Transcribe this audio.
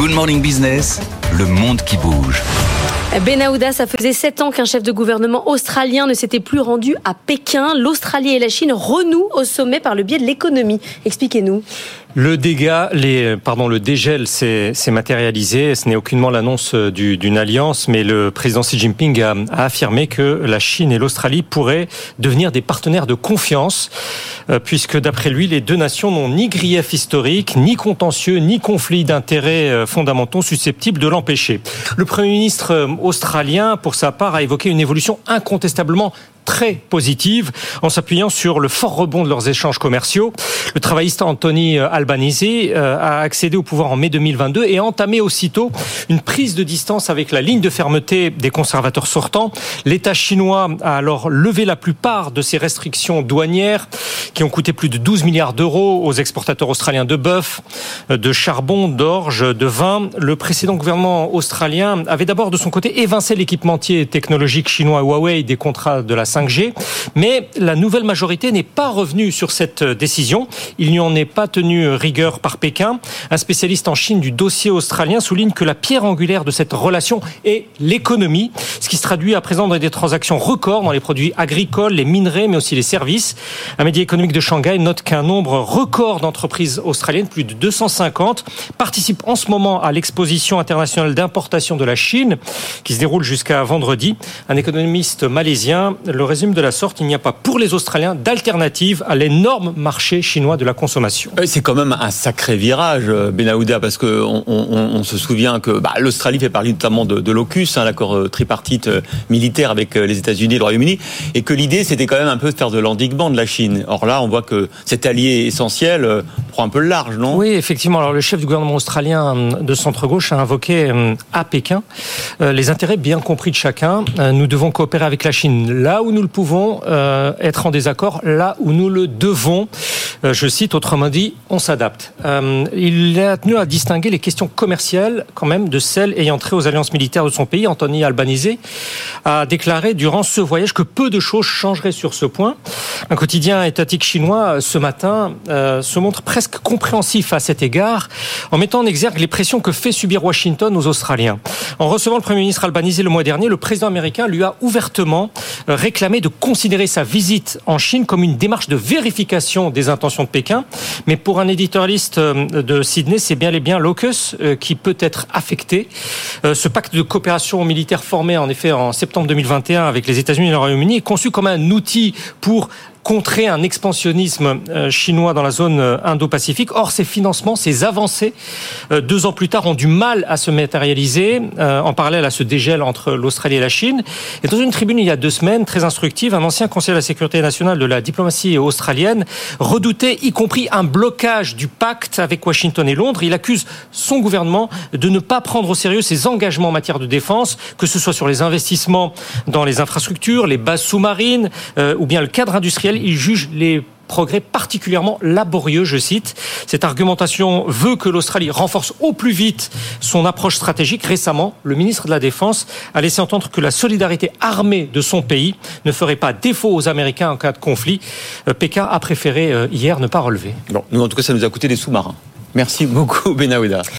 Good Morning Business, le monde qui bouge. Benahouda, ça faisait sept ans qu'un chef de gouvernement australien ne s'était plus rendu à Pékin. L'Australie et la Chine renouent au sommet par le biais de l'économie. Expliquez-nous. Le dégel s'est matérialisé. Ce n'est aucunement l'annonce d'une alliance, mais le président Xi Jinping a, affirmé que la Chine et l'Australie pourraient devenir des partenaires de confiance, euh, puisque d'après lui, les deux nations n'ont ni grief historique, ni contentieux, ni conflit d'intérêts euh, fondamentaux susceptibles de l'empêcher. Le premier ministre euh, australien, pour sa part, a évoqué une évolution incontestablement très positive en s'appuyant sur le fort rebond de leurs échanges commerciaux. Le travailliste Anthony Albanese euh, a accédé au pouvoir en mai 2022 et a entamé aussitôt une prise de distance avec la ligne de fermeté des conservateurs sortants. L'État chinois a alors levé la plupart de ses restrictions douanières qui ont coûté plus de 12 milliards d'euros aux exportateurs australiens de bœuf, de charbon, d'orge, de vin. Le précédent gouvernement australien avait d'abord de son côté évincé l'équipementier technologique chinois Huawei des contrats de la 5G. Mais la nouvelle majorité n'est pas revenue sur cette décision. Il n'y en est pas tenu rigueur par Pékin. Un spécialiste en Chine du dossier australien souligne que la pierre angulaire de cette relation est l'économie, ce qui se traduit à présent dans des transactions records dans les produits agricoles, les minerais, mais aussi les services. Un média économique de Shanghai note qu'un nombre record d'entreprises australiennes, plus de 250, participent en ce moment à l'exposition internationale d'importation de la Chine, qui se déroule jusqu'à vendredi. Un économiste malaisien le résume de la sorte, il n'y a pas pour les Australiens d'alternative à l'énorme marché chinois de la consommation. Euh, c'est quand même un sacré virage, euh, Benahouda, parce qu'on on, se souvient que bah, l'Australie fait partie notamment de, de l'OCUS, hein, l'accord euh, tripartite militaire avec les États-Unis et le Royaume-Uni, et que l'idée c'était quand même un peu de faire de l'endiguement de la Chine. Or là, on voit que cet allié essentiel prend un peu large, non? Oui, effectivement. Alors le chef du gouvernement australien de centre-gauche a invoqué à Pékin les intérêts bien compris de chacun. Nous devons coopérer avec la Chine là où nous le pouvons, euh, être en désaccord là où nous le devons. Euh, je cite, autrement dit, on s'adapte. Euh, il a tenu à distinguer les questions commerciales, quand même, de celles ayant trait aux alliances militaires de son pays. Anthony Albanese a déclaré durant ce voyage que peu de choses changeraient sur ce point. Un quotidien étatique chinois, ce matin, se montre presque compréhensif à cet égard, en mettant en exergue les pressions que fait subir Washington aux Australiens. En recevant le Premier ministre Albanese le mois dernier, le président américain lui a ouvertement réclamé de considérer sa visite en Chine comme une démarche de vérification des intentions de Pékin. Mais pour un éditorialiste euh, de Sydney, c'est bien et bien l'AUKUS euh, qui peut être affecté. Euh, ce pacte de coopération militaire formé en effet en septembre 2021 avec les États-Unis et le Royaume-Uni est conçu comme un outil pour contrer un expansionnisme euh, chinois dans la zone euh, Indo-Pacifique. Or, ces financements, ces avancées, euh, deux ans plus tard, ont du mal à se matérialiser en parallèle à ce dégel entre l'Australie et la Chine. Et dans une tribune il y a deux semaines, très instructive, un ancien conseiller de la sécurité nationale de la diplomatie australienne redoutait y compris un blocage du pacte avec Washington et Londres. Il accuse son gouvernement de ne pas prendre au sérieux ses engagements en matière de défense, que ce soit sur les investissements dans les infrastructures, les bases sous-marines ou bien le cadre industriel il juge les progrès particulièrement laborieux, je cite. Cette argumentation veut que l'Australie renforce au plus vite son approche stratégique. Récemment, le ministre de la Défense a laissé entendre que la solidarité armée de son pays ne ferait pas défaut aux Américains en cas de conflit. Euh, Pékin a préféré euh, hier ne pas relever. Bon, nous en tout cas, ça nous a coûté des sous-marins. Merci beaucoup, Benahouda.